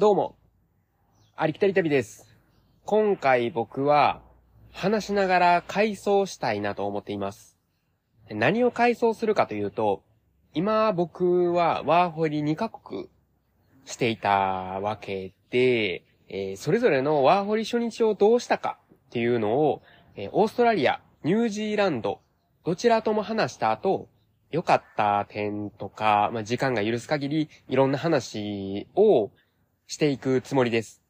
どうも、ありきたり旅です。今回僕は話しながら改装したいなと思っています。何を改装するかというと、今僕はワーホリ2カ国していたわけで、えーそれぞれのワーホリ初日をどうしたかっていうのを、えーオーストラリア、ニュージーランド、どちらとも話した後、良かった点とか、まあ、時間が許す限り、いろんな話をしていくつもりです。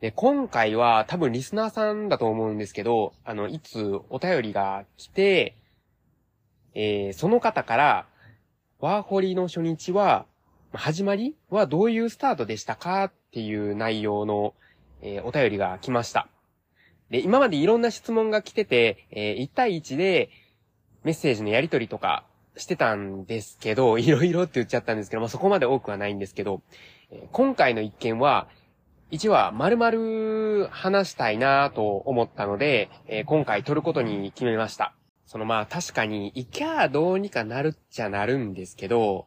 で、今回は多分リスナーさんだと思うんですけど、あの、いつお便りが来て、えーその方から、ワーホリの初日は、始まりはどういうスタートでしたかっていう内容の、えーお便りが来ました。で、今までいろんな質問が来てて、えー1対1でメッセージのやり取りとかしてたんですけど、いろいろって言っちゃったんですけど、まあ、そこまで多くはないんですけど、今回の一件は、1話丸々話したいなと思ったので、えー今回撮ることに決めました。そのまあ確かに、いきゃどうにかなるっちゃなるんですけど、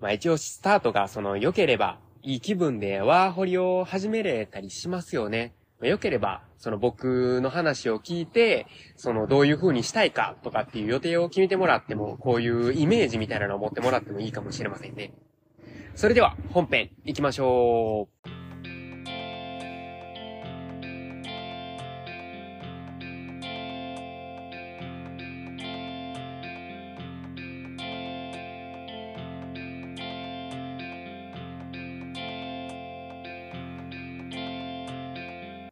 まあ一応スタートがその良ければ、いい気分でワーホリを始めれたりしますよね。良ければ、その僕の話を聞いて、そのどういう風にしたいかとかっていう予定を決めてもらっても、こういうイメージみたいなのを持ってもらってもいいかもしれませんね。それでは本編行きましょう。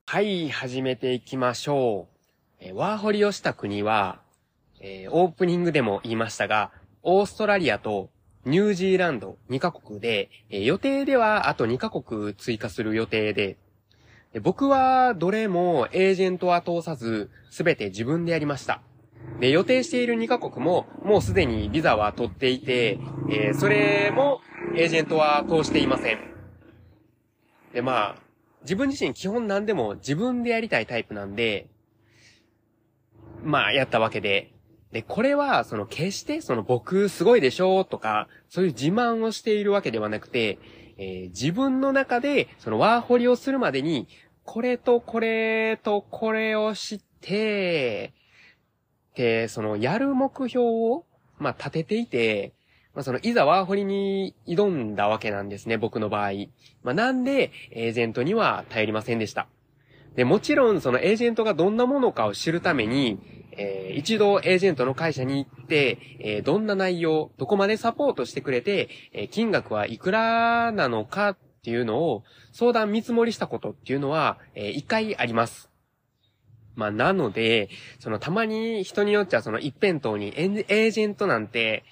はい、始めていきましょう。えワーホリをした国は、えーオープニングでも言いましたが、オーストラリアとニュージーランド2カ国で、えー予定ではあと2カ国追加する予定で、で僕はどれもエージェントは通さず、すべて自分でやりました。で、予定している2カ国も、もうすでにビザは取っていて、えーそれもエージェントは通していません。で、まあ、自分自身基本何でも自分でやりたいタイプなんで、まあ、やったわけで。で、これは、その、決して、その、僕すごいでしょとか、そういう自慢をしているわけではなくて、えー自分の中で、その、ワーホリをするまでに、これとこれとこれを知って、で、その、やる目標を、まあ、立てていて、まあ、その、いざワーホリに挑んだわけなんですね、僕の場合。まあ、なんで、エージェントには頼りませんでした。で、もちろん、そのエージェントがどんなものかを知るために、えー一度エージェントの会社に行って、えーどんな内容、どこまでサポートしてくれて、えー金額はいくらなのかっていうのを相談見積もりしたことっていうのは、えー一回あります。まあ、なので、そのたまに人によっちゃその一辺倒にエージェントなんて、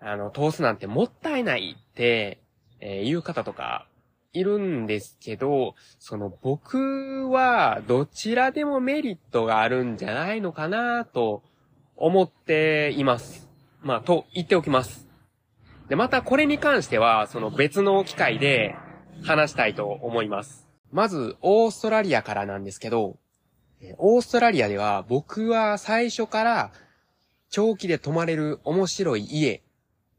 あの、通すなんてもったいないって、えー言う方とかいるんですけど、その僕はどちらでもメリットがあるんじゃないのかなと思っています。まあ、と言っておきます。で、またこれに関しては、その別の機会で話したいと思います。まず、オーストラリアからなんですけど、オーストラリアでは僕は最初から長期で泊まれる面白い家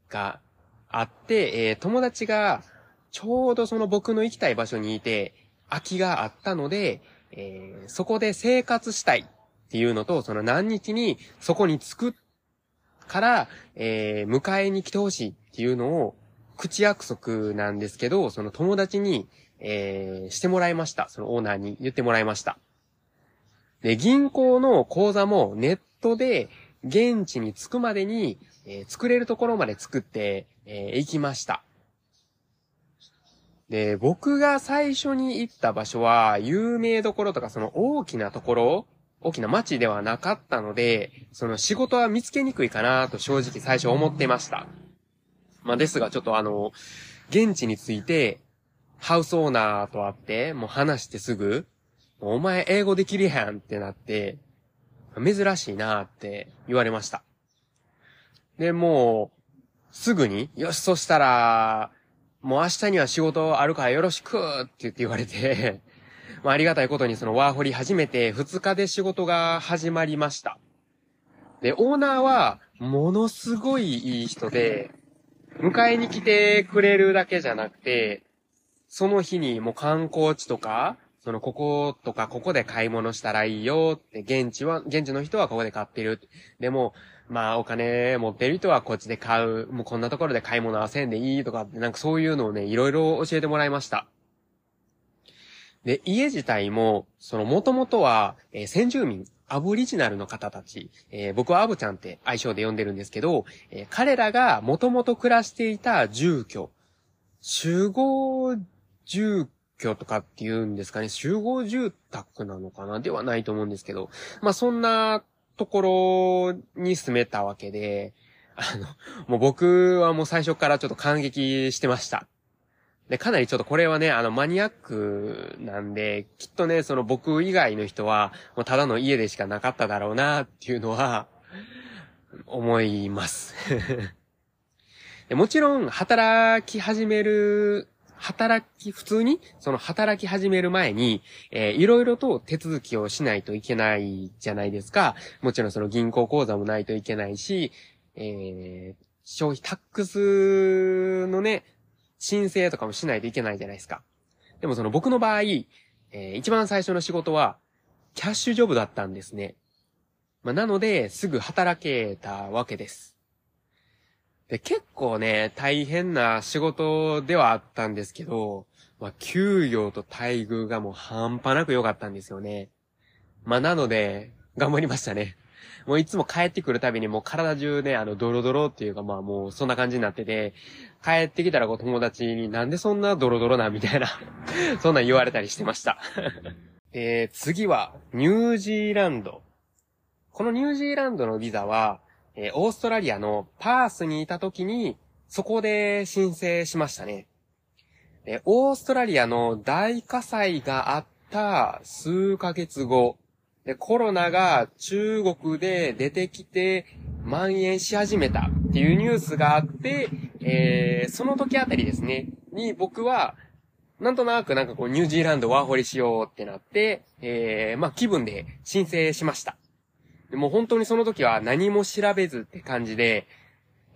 があって、えー友達がちょうどその僕の行きたい場所にいて、空きがあったので、えーそこで生活したいっていうのと、その何日にそこに着くから、えー迎えに来てほしいっていうのを、口約束なんですけど、その友達に、えーしてもらいました。そのオーナーに言ってもらいました。で、銀行の口座もネットで現地に着くまでに、えー作れるところまで作って、えー行きました。で、僕が最初に行った場所は、有名どころとかその大きなところ、大きな街ではなかったので、その仕事は見つけにくいかなと正直最初思ってました。まあですがちょっとあの、現地に着いて、ハウスオーナーと会って、もう話してすぐ、お前英語できるやんってなって、珍しいなって言われました。で、もう、すぐに、よし、そしたら、もう明日には仕事あるからよろしくって言って言われて、まあありがたいことにそのワーホリ始めて2日で仕事が始まりました。で、オーナーはものすごいいい人で、迎えに来てくれるだけじゃなくて、その日にもう観光地とか、そのこことかここで買い物したらいいよって、現地は、現地の人はここで買ってる。でも、まあお金持ってる人はこっちで買う。もうこんなところで買い物はせんでいいとかって、なんかそういうのをね、いろいろ教えてもらいました。で、家自体も、その元々は、えー、先住民、アブリジナルの方たち、えー、僕はアブちゃんって愛称で呼んでるんですけど、えー、彼らが元々暮らしていた住居、集合住居とかっていうんですかね、集合住宅なのかなではないと思うんですけど、まあそんなところに住めたわけで、あの、もう僕はもう最初からちょっと感激してました。で、かなりちょっとこれはね、あの、マニアックなんで、きっとね、その僕以外の人は、もうただの家でしかなかっただろうな、っていうのは、思います。もちろん、働き始める働き、普通に、その働き始める前に、えー、いろいろと手続きをしないといけないじゃないですか。もちろんその銀行口座もないといけないし、えー、消費タックスのね、申請とかもしないといけないじゃないですか。でもその僕の場合、えー、一番最初の仕事は、キャッシュジョブだったんですね。まあ、なので、すぐ働けたわけです。で、結構ね、大変な仕事ではあったんですけど、まあ、給与と待遇がもう半端なく良かったんですよね。まあ、なので、頑張りましたね。もういつも帰ってくるたびにもう体中ね、あの、ドロドロっていうかまあもうそんな感じになってて、帰ってきたらこう友達になんでそんなドロドロなみたいな そんなん言われたりしてました えー、次は、ニュージーランド。このニュージーランドのビザは、えー、オーストラリアのパースにいた時に、そこで申請しましたね。で、オーストラリアの大火災があった数ヶ月後、で、コロナが中国で出てきて蔓延し始めたっていうニュースがあって、えー、その時あたりですね、に僕は、なんとなくなんかこうニュージーランドワーホリしようってなって、えー、まあ気分で申請しました。でも本当にその時は何も調べずって感じで、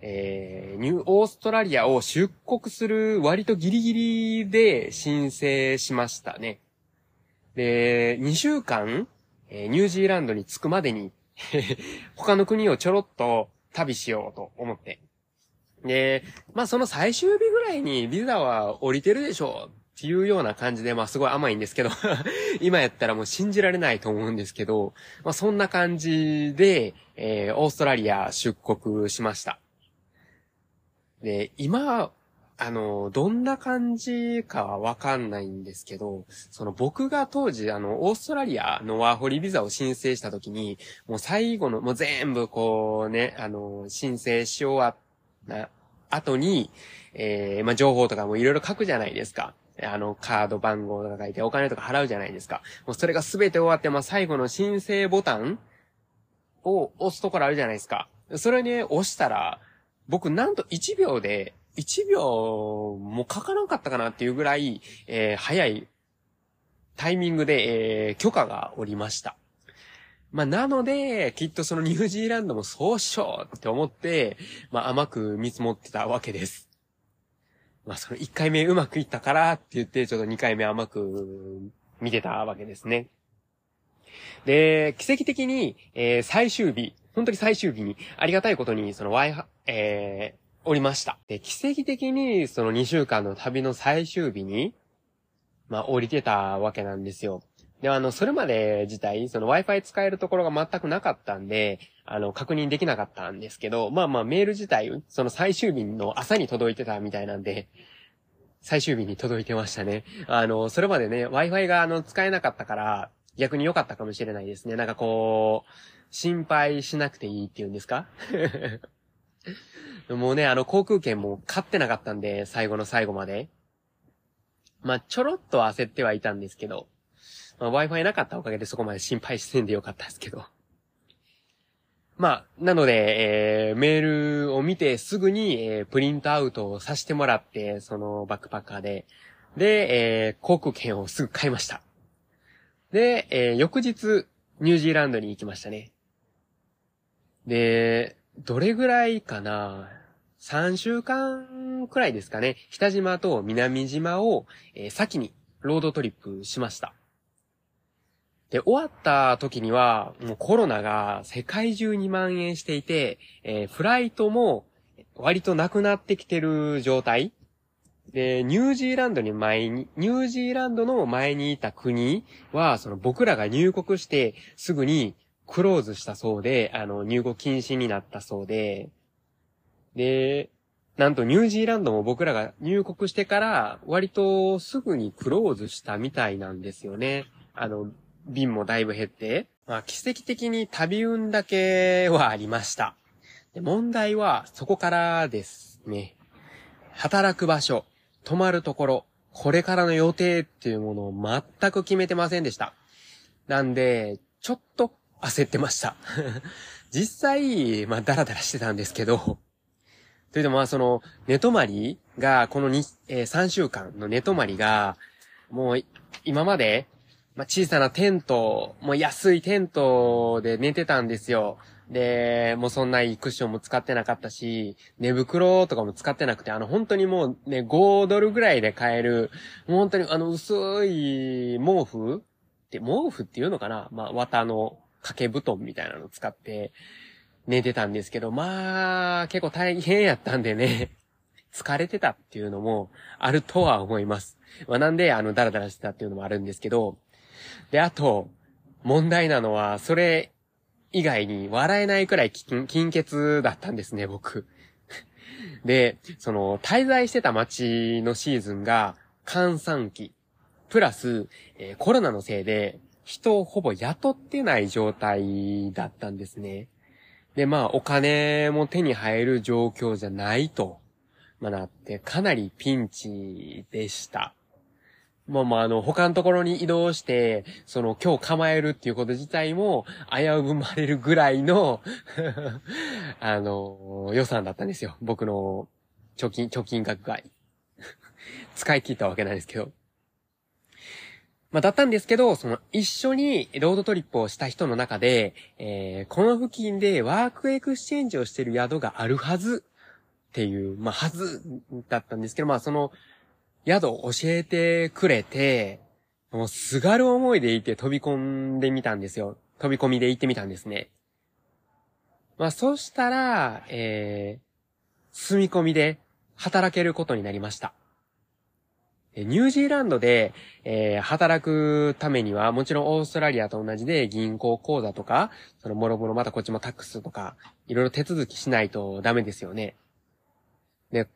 えー、ニューオーストラリアを出国する割とギリギリで申請しましたね。で、2週間、えー、ニュージーランドに着くまでに 他の国をちょろっと旅しようと思って。で、まあその最終日ぐらいにビザは降りてるでしょうっていうような感じで、まあすごい甘いんですけど 今やったらもう信じられないと思うんですけど、まあそんな感じで、えー、オーストラリア出国しました。で、今、あの、どんな感じかはわかんないんですけど、その僕が当時、あの、オーストラリアのワーホリビザを申請した時に、もう最後の、もう全部こうね、あの、申請し終わった後に、えー、まあ、情報とかもいろいろ書くじゃないですか。あの、カード番号とか書いてお金とか払うじゃないですか。もうそれが全て終わって、まあ、最後の申請ボタンを押すところあるじゃないですか。それに押したら、僕なんと1秒で、1秒もかからんかったかなっていうぐらい、えー、早いタイミングで、えー、許可がおりました。まあ、なので、きっとそのニュージーランドもそうしようって思って、まあ、甘く見積もってたわけです。まあその1回目うまくいったからって言って、ちょっと2回目甘く見てたわけですね。で、奇跡的に、えー、最終日、本当に最終日に、ありがたいことに、その Wi-Fi、えー、おりました。で、奇跡的に、その2週間の旅の最終日に、まあ降りてたわけなんですよ。で、あの、それまで自体、その Wi-Fi 使えるところが全くなかったんで、あの、確認できなかったんですけど、まあまあメール自体、その最終日の朝に届いてたみたいなんで、最終日に届いてましたね。あの、それまでね、Wi-Fi があの、使えなかったから、逆に良かったかもしれないですね。なんかこう、心配しなくていいっていうんですか？もうね、あの、航空券も買ってなかったんで、最後の最後まで。まあ、ちょろっと焦ってはいたんですけど、まあ、Wi-Fi なかったおかげでそこまで心配してんでよかったですけど。まあ、なので、えー、メールを見てすぐに、えー、プリントアウトをさせてもらって、そのバックパッカーで。で、えー、航空券をすぐ買いました。で、えー、翌日、ニュージーランドに行きましたね。で、どれぐらいかな？3週間くらいですかね、北島と南島を、えー、先にロードトリップしました。で、終わった時には、もうコロナが世界中に蔓延していて、えー、フライトも割となくなってきてる状態で、ニュージーランドに前に、ニュージーランドの前にいた国は、その僕らが入国してすぐにクローズしたそうで、あの、入国禁止になったそうで、で、なんとニュージーランドも僕らが入国してから割とすぐにクローズしたみたいなんですよね。あの、便もだいぶ減って。まあ奇跡的に旅運だけはありました。で問題はそこからですね。働く場所、泊まるところ、これからの予定っていうものを全く決めてませんでした。なんで、ちょっと焦ってました。実際、まあダラダラしてたんですけど、というのもまあその、寝泊まりが、この2、えー、3週間の寝泊まりが、もう今までまあ、小さなテント、もう安いテントで寝てたんですよ。で、もうそんないいクッションも使ってなかったし、寝袋とかも使ってなくて、あの本当にもうね、5ドルぐらいで買える、もう本当にあの薄い毛布って毛布っていうのかな？まあ、綿の掛け布団みたいなの使って寝てたんですけど、まあ、結構大変やったんでね、疲れてたっていうのもあるとは思います。まあ、なんで、あの、ダラダラしてたっていうのもあるんですけど、で、あと、問題なのは、それ以外に笑えないくらい金金欠だったんですね、僕。で、その、滞在してた街のシーズンが、閑散期。プラス、えー、コロナのせいで、人をほぼ雇ってない状態だったんですね。で、まあ、お金も手に入る状況じゃないと、まあ、なって、かなりピンチでした。まあまあ、あの、他のところに移動して、その、今日構えるっていうこと自体も、危ぶまれるぐらいの あの、予算だったんですよ。僕の貯金、貯金額が。使い切ったわけなんですけど。まあ、だったんですけど、その、一緒にロードトリップをした人の中で、えー、この付近で work exchange をしてる宿があるはずっていう、まあ、はずだったんですけど、まあ、その、宿を教えてくれて、もうすがる思いでいて飛び込んでみたんですよ。飛び込みで行ってみたんですね。まあ、そしたら、えー、住み込みで働けることになりました。ニュージーランドで、えー、働くためには、もちろんオーストラリアと同じで銀行口座とか、そのもろもろまたこっちもタックスとか、いろいろ手続きしないとダメですよね。で、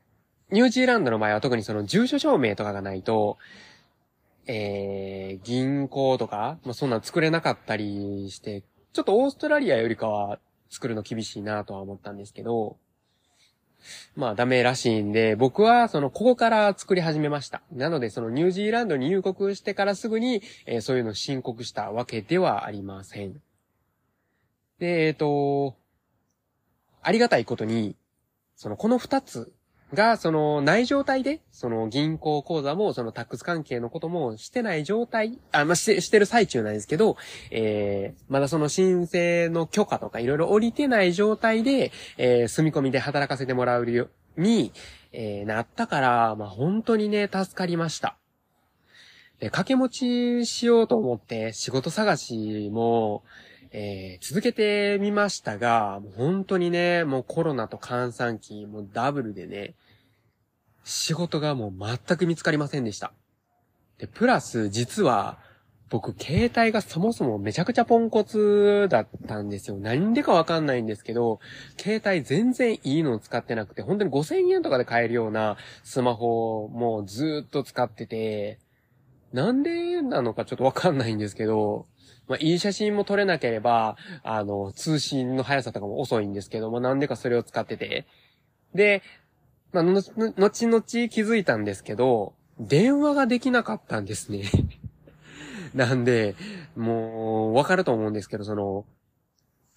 ニュージーランドの場合は特にその住所証明とかがないと、えー、銀行とか、まあ、そんなん作れなかったりして、ちょっとオーストラリアよりかは作るの厳しいなとは思ったんですけど、まあダメらしいんで、僕はそのここから作り始めました。なのでそのニュージーランドに入国してからすぐに、えー、そういうの申告したわけではありません。で、えっ、ー、と、ありがたいことに、そのこの二つが、その、ない状態で、その銀行口座も、そのタックス関係のこともしてない状態、あ、まあ、して、してる最中なんですけど、えー、まだその申請の許可とかいろいろ降りてない状態で、えー、住み込みで働かせてもらうように、えー、なったから、まあ、本当にね、助かりました。で、掛け持ちしようと思って仕事探しも、えー、続けてみましたが、もう本当にね、もうコロナと閑散期、もうダブルでね、仕事がもう全く見つかりませんでした。で、プラス、実は、僕、携帯がそもそもめちゃくちゃポンコツだったんですよ。何でかわかんないんですけど、携帯全然いいのを使ってなくて、本当に5000円とかで買えるようなスマホをもうずっと使ってて、なんでなのかちょっとわかんないんですけど、まあ、いい写真も撮れなければ、あの、通信の速さとかも遅いんですけども、なんでかそれを使ってて。で、まあ、の、後々気づいたんですけど、電話ができなかったんですね なんで、もう、わかると思うんですけど、その、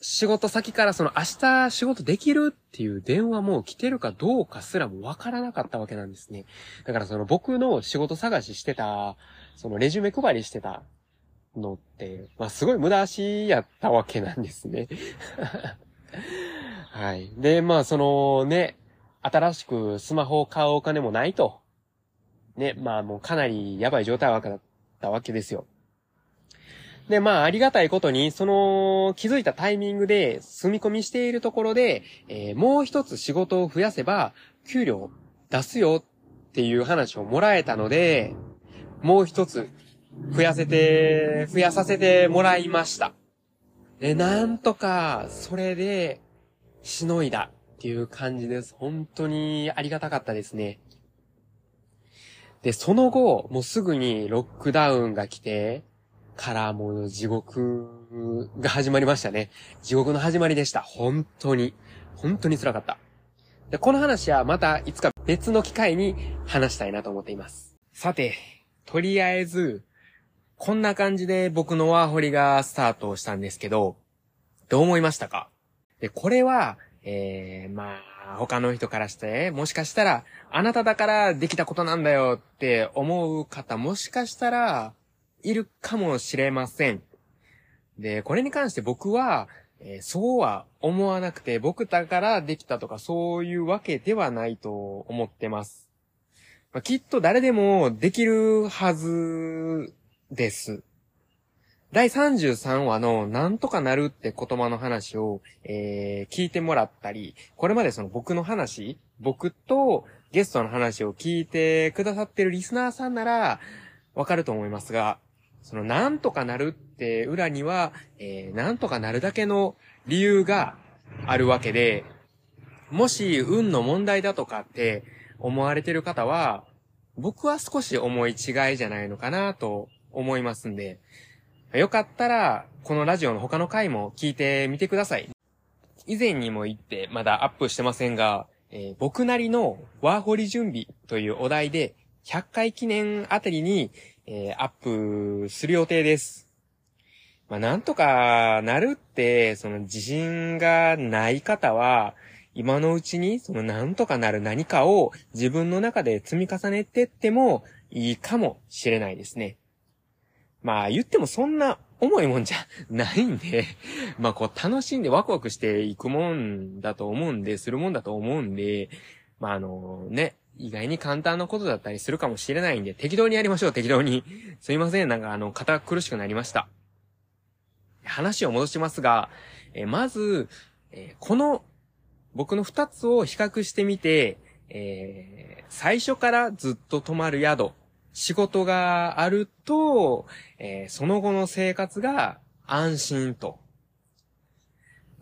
仕事先からその明日仕事できるっていう電話も来てるかどうかすらもわからなかったわけなんですね。だからその僕の仕事探ししてた、そのレジュメ配りしてたのって、まあ、すごい無駄足やったわけなんですね。はい。で、まあ、そのね、新しくスマホを買うお金もないと。ね、まあもうかなりやばい状態だったわけですよ。で、まあ、ありがたいことに、その、気づいたタイミングで、住み込みしているところで、えー、もう一つ仕事を増やせば、給料出すよっていう話をもらえたので、もう一つ、増やせて、増やさせてもらいました。で、なんとか、それで、しのいだっていう感じです。本当にありがたかったですね。で、その後、もうすぐにロックダウンが来て、からもう地獄が始まりましたね。地獄の始まりでした。本当に。本当に辛かった。で、この話はまたいつか別の機会に話したいなと思っています。さて、とりあえず、こんな感じで僕のワーホリがスタートしたんですけど、どう思いましたか？で、これは、えー、まあ、他の人からして、もしかしたら、あなただからできたことなんだよって思う方、もしかしたら、いるかもしれません。で、これに関して僕は、えー、そうは思わなくて、僕だからできたとかそういうわけではないと思ってます。まあ、きっと誰でもできるはずです。第33話のなんとかなるって言葉の話を、えー、聞いてもらったり、これまでその僕の話、僕とゲストの話を聞いてくださってるリスナーさんならわかると思いますが、そのなんとかなるって裏には、えー、なんとかなるだけの理由があるわけで、もし運の問題だとかって思われてる方は、僕は少し思い違いじゃないのかなと思いますんで、よかったら、このラジオの他の回も聞いてみてください。以前にも言ってまだアップしてませんが、えー、僕なりのワーホリ準備というお題で100回記念あたりに、えー、アップする予定です。まあ、なんとかなるって、その自信がない方は、今のうちにそのなんとかなる何かを自分の中で積み重ねてってもいいかもしれないですね。まあ言ってもそんな重いもんじゃないんで、まあこう楽しんでワクワクしていくもんだと思うんで、するもんだと思うんで、まああのね、意外に簡単なことだったりするかもしれないんで、適当にやりましょう、適当に。すいません、なんかあの、堅苦しくなりました。話を戻しますが、えまず、えこの、僕の二つを比較してみて、えー、最初からずっと泊まる宿、仕事があると、えー、その後の生活が安心と。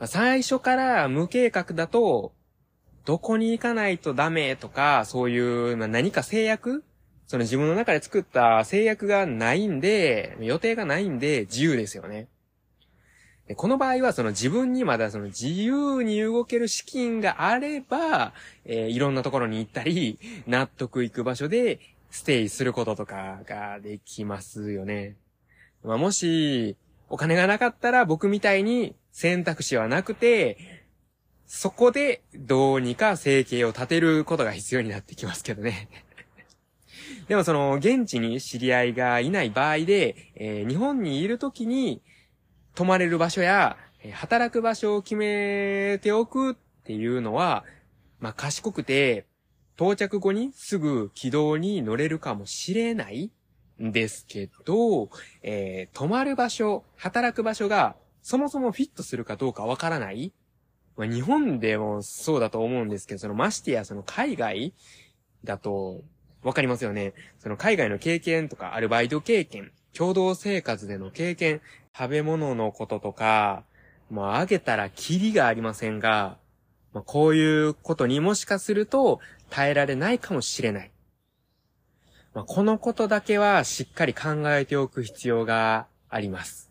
最初から無計画だと、どこに行かないとダメとか、そういう、まあ、何か制約？その自分の中で作った制約がないんで、予定がないんで自由ですよね。この場合はその自分にまだその自由に動ける資金があれば、えー、いろんなところに行ったり、納得いく場所でステイすることとかができますよね。まあ、もし、お金がなかったら僕みたいに選択肢はなくて、そこでどうにか生計を立てることが必要になってきますけどね。でもその、現地に知り合いがいない場合で、えー、日本にいるときに泊まれる場所や、働く場所を決めておくっていうのは、まあ、賢くて、到着後にすぐ軌道に乗れるかもしれないんですけど、えー、泊まる場所、働く場所がそもそもフィットするかどうかわからないまあ、日本でもそうだと思うんですけど、そのましてやその海外だと、わかりますよね。その海外の経験とか、アルバイト経験、共同生活での経験、食べ物のこととか、まあ、あげたらキリがありませんが、まあ、こういうことにもしかすると耐えられないかもしれない。まあ、このことだけはしっかり考えておく必要があります。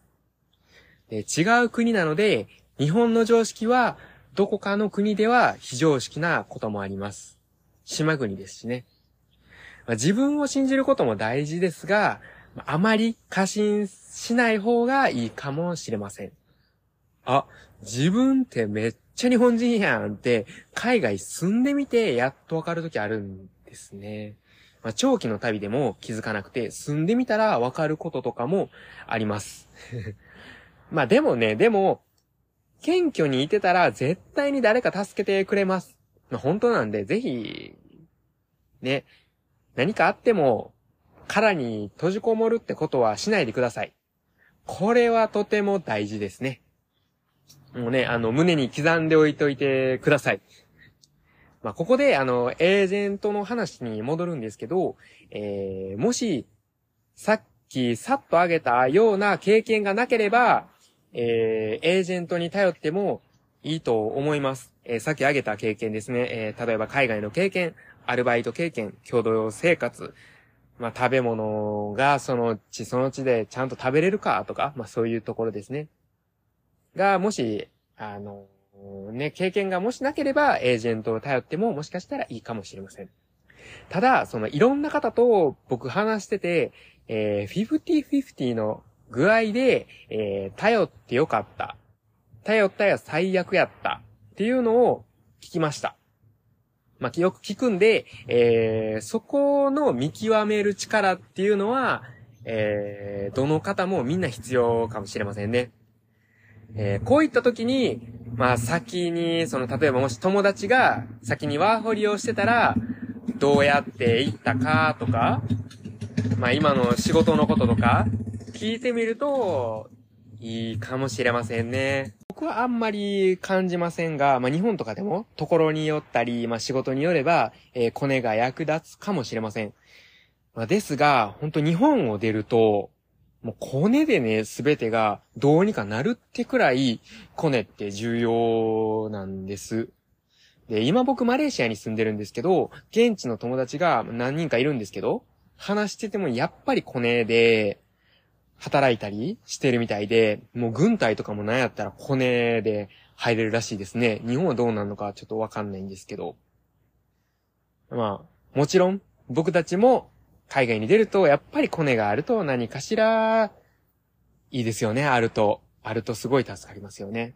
で違う国なので、日本の常識はどこかの国では非常識なこともあります。島国ですしね。まあ、自分を信じることも大事ですが、あまり過信しない方がいいかもしれません。あ、自分ってめっちゃ日本人やんって、海外住んでみてやっとわかるときあるんですね。まあ、長期の旅でも気づかなくて、住んでみたらわかることとかもあります。まあでもね、でも、謙虚にいてたら絶対に誰か助けてくれます。本当なんで、ぜひ、ね、何かあっても、殻に閉じこもるってことはしないでください。これはとても大事ですね。もうね、あの、胸に刻んでおいといてください。まあ、ここで、あの、エージェントの話に戻るんですけど、えー、もし、さっきさっと挙げたような経験がなければ、えー、エージェントに頼ってもいいと思います。えー、さっき挙げた経験ですね。えー、例えば海外の経験、アルバイト経験、共同生活、まあ、食べ物がその地その地でちゃんと食べれるかとか、まあ、そういうところですね。が、もし、あの、ね、経験がもしなければ、エージェントを頼ってももしかしたらいいかもしれません。ただ、そのいろんな方と僕話してて、えー、50-50の具合で、えー、頼ってよかった。頼ったや最悪やった。っていうのを聞きました。まあ、よく聞くんで、えー、そこの見極める力っていうのは、えー、どの方もみんな必要かもしれませんね。えー、こういった時に、まあ先に、その、例えばもし友達が先にワーホリをしてたら、どうやって行ったかとか、まあ今の仕事のこととか、聞いてみると、いいかもしれませんね。僕はあんまり感じませんが、まあ日本とかでも、ところによったり、まあ仕事によれば、えー、コネが役立つかもしれません。まあ、ですが、本当日本を出ると、もうコネでね、すべてがどうにかなるってくらい、コネって重要なんです。で、今僕マレーシアに住んでるんですけど、現地の友達が何人かいるんですけど、話しててもやっぱりコネで、働いたりしてるみたいで、もう軍隊とかもなんやったらコネで入れるらしいですね。日本はどうなるのかちょっとわかんないんですけど。まあ、もちろん僕たちも海外に出ると、やっぱりコネがあると何かしら、いいですよね、あると。あるとすごい助かりますよね。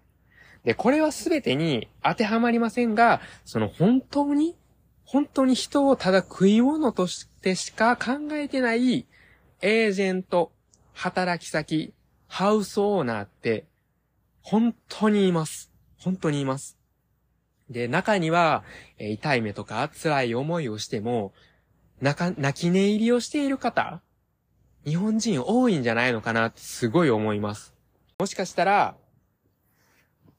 で、これはすべてに当てはまりませんが、その本当に、本当に人をただ食い物としてしか考えてないエージェント、働き先、ハウスオーナーって、本当にいます。本当にいます。で、中には、え痛い目とか辛い思いをしても、なか泣き寝入りをしている方、日本人多いんじゃないのかなってすごい思います。もしかしたら、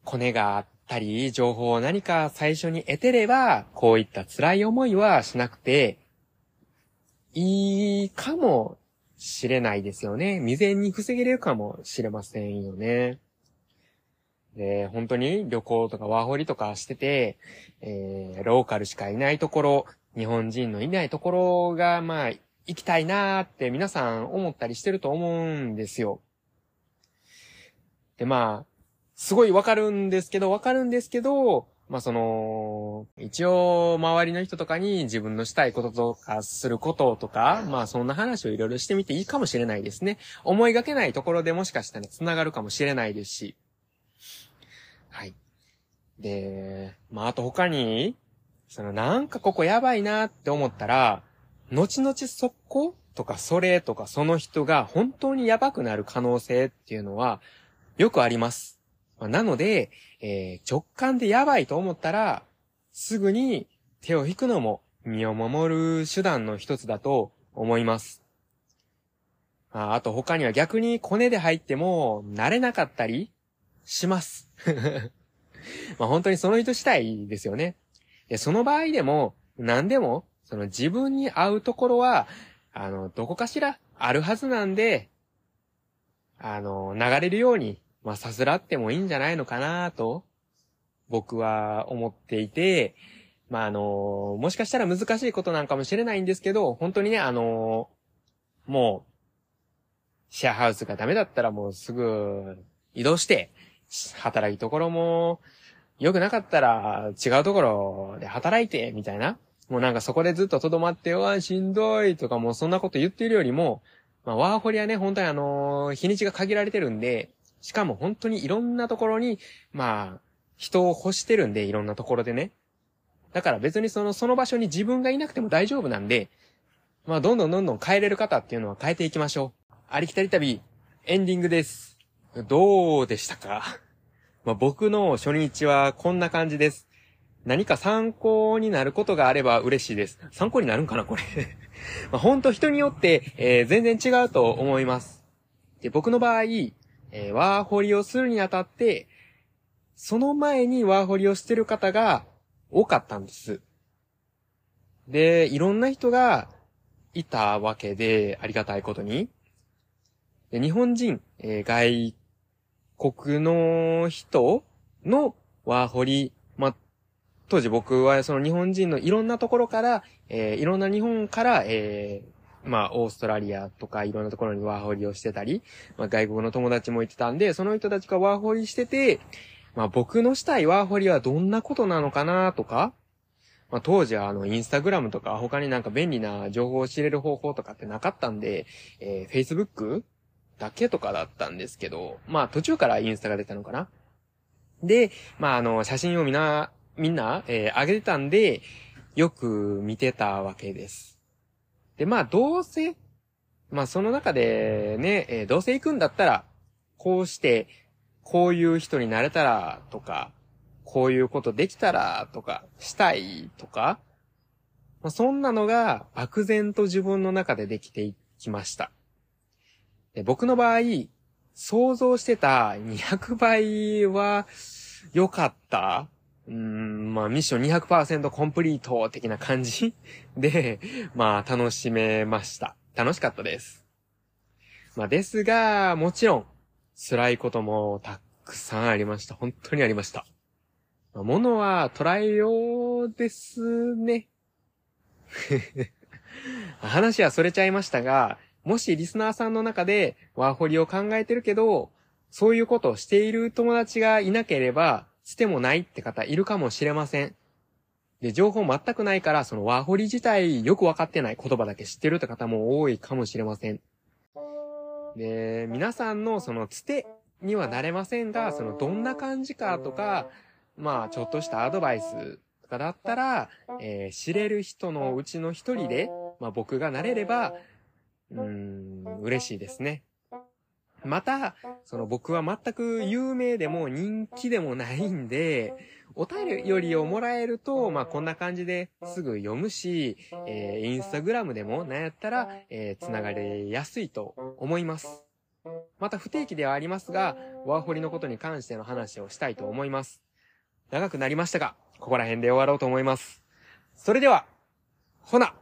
コネがあったり、情報を何か最初に得てれば、こういった辛い思いはしなくて、いいかもしれないですよね。未然に防げれるかもしれませんよね。で、本当に旅行とかワーホリとかしてて、えー、ローカルしかいないところ、日本人のいないところが、まあ、行きたいなーって皆さん思ったりしてると思うんですよ。で、まあ、すごいわかるんですけど、わかるんですけど、まあその、一応周りの人とかに自分のしたいこととかすることとか、まあそんな話をいろいろしてみていいかもしれないですね。思いがけないところでもしかしたら繋がるかもしれないですし。はい。で、まああと他に、そのなんかここやばいなって思ったら、後々そこ、とかそれとかその人が本当にやばくなる可能性っていうのはよくあります。なので、えー、直感でやばいと思ったら、すぐに手を引くのも身を守る手段の一つだと思います。ああと他には逆にコネで入っても慣れなかったりします。まあ本当にその人次第ですよね。その場合でも、何でも、その自分に合うところは、あの、どこかしらあるはずなんで、あの、流れるように、まあ、さすらってもいいんじゃないのかなと、僕は思っていて、まあ、あの、もしかしたら難しいことなんかもしれないんですけど、本当にね、あの、もう、シェアハウスがダメだったらもうすぐ移動して、働きところも、良くなかったら違うところで働いて、みたいな。もうなんかそこでずっと留まって、わしんどいとかもうそんなこと言ってるよりも、まあ、ワーホリはね、本当にあのー、日にちが限られてるんで、しかも本当にいろんなところに、まあ、人を欲してるんで、いろんなところでね。だから別にその、その場所に自分がいなくても大丈夫なんで、まあ、どんどんどんどん変えれる方っていうのは変えていきましょう。ありきたり旅、エンディングです。どうでしたか？まあ、僕の初日はこんな感じです。何か参考になることがあれば嬉しいです。参考になるんかなこれ まあ、ほんと人によって、えー、全然違うと思います。で、僕の場合、えー、ワーホリをするにあたって、その前にワーホリをしてる方が多かったんです。で、いろんな人がいたわけで、ありがたいことに。で日本人、えー、外国の人のワーホリ、まあ、当時僕はその日本人のいろんなところから、えー、いろんな日本から、えー、まあ、オーストラリアとかいろんなところにワーホリをしてたり、まあ、外国の友達もいてたんで、その人たちがワーホリしてて、まあ、僕のしたいワーホリはどんなことなのかなとか、まあ、当時はあの、インスタグラムとか他になんか便利な情報を知れる方法とかってなかったんで、えー、Facebook だけとかだったんですけど、まあ途中からインスタが出たのかなで、まああの、写真をみな、みんな、えー、上げてたんで、よく見てたわけです。で、まあ、どうせ、まあ、その中でね、えー、どうせ行くんだったら、こうして、こういう人になれたら、とか、こういうことできたら、とか、したい、とか、まあ、そんなのが、漠然と自分の中でできていきました。で僕の場合、想像してた200倍は良かったうん、まあミッション200%コンプリート的な感じ で、まあ楽しめました。楽しかったです。まあですが、もちろん、辛いこともたくさんありました。本当にありました。まあ、ものは捉えようですね。話はそれちゃいましたが、もしリスナーさんの中でワーホリを考えてるけど、そういうことをしている友達がいなければ、してもないって方いるかもしれません。で、情報全くないから、そのワーホリ自体よくわかってない言葉だけ知ってるって方も多いかもしれません。で、皆さんのそのつてにはなれませんが、そのどんな感じかとか、まあ、ちょっとしたアドバイスとかだったら、えー、知れる人のうちの一人で、まあ僕がなれれば、うーん、嬉しいですね。また、その僕は全く有名でも人気でもないんで、お便りよりをもらえると、まあ、こんな感じですぐ読むし、えー、インスタグラムでもなんやったら、えー、つながりやすいと思います。また不定期ではありますが、ワーホリのことに関しての話をしたいと思います。長くなりましたが、ここら辺で終わろうと思います。それでは、ほな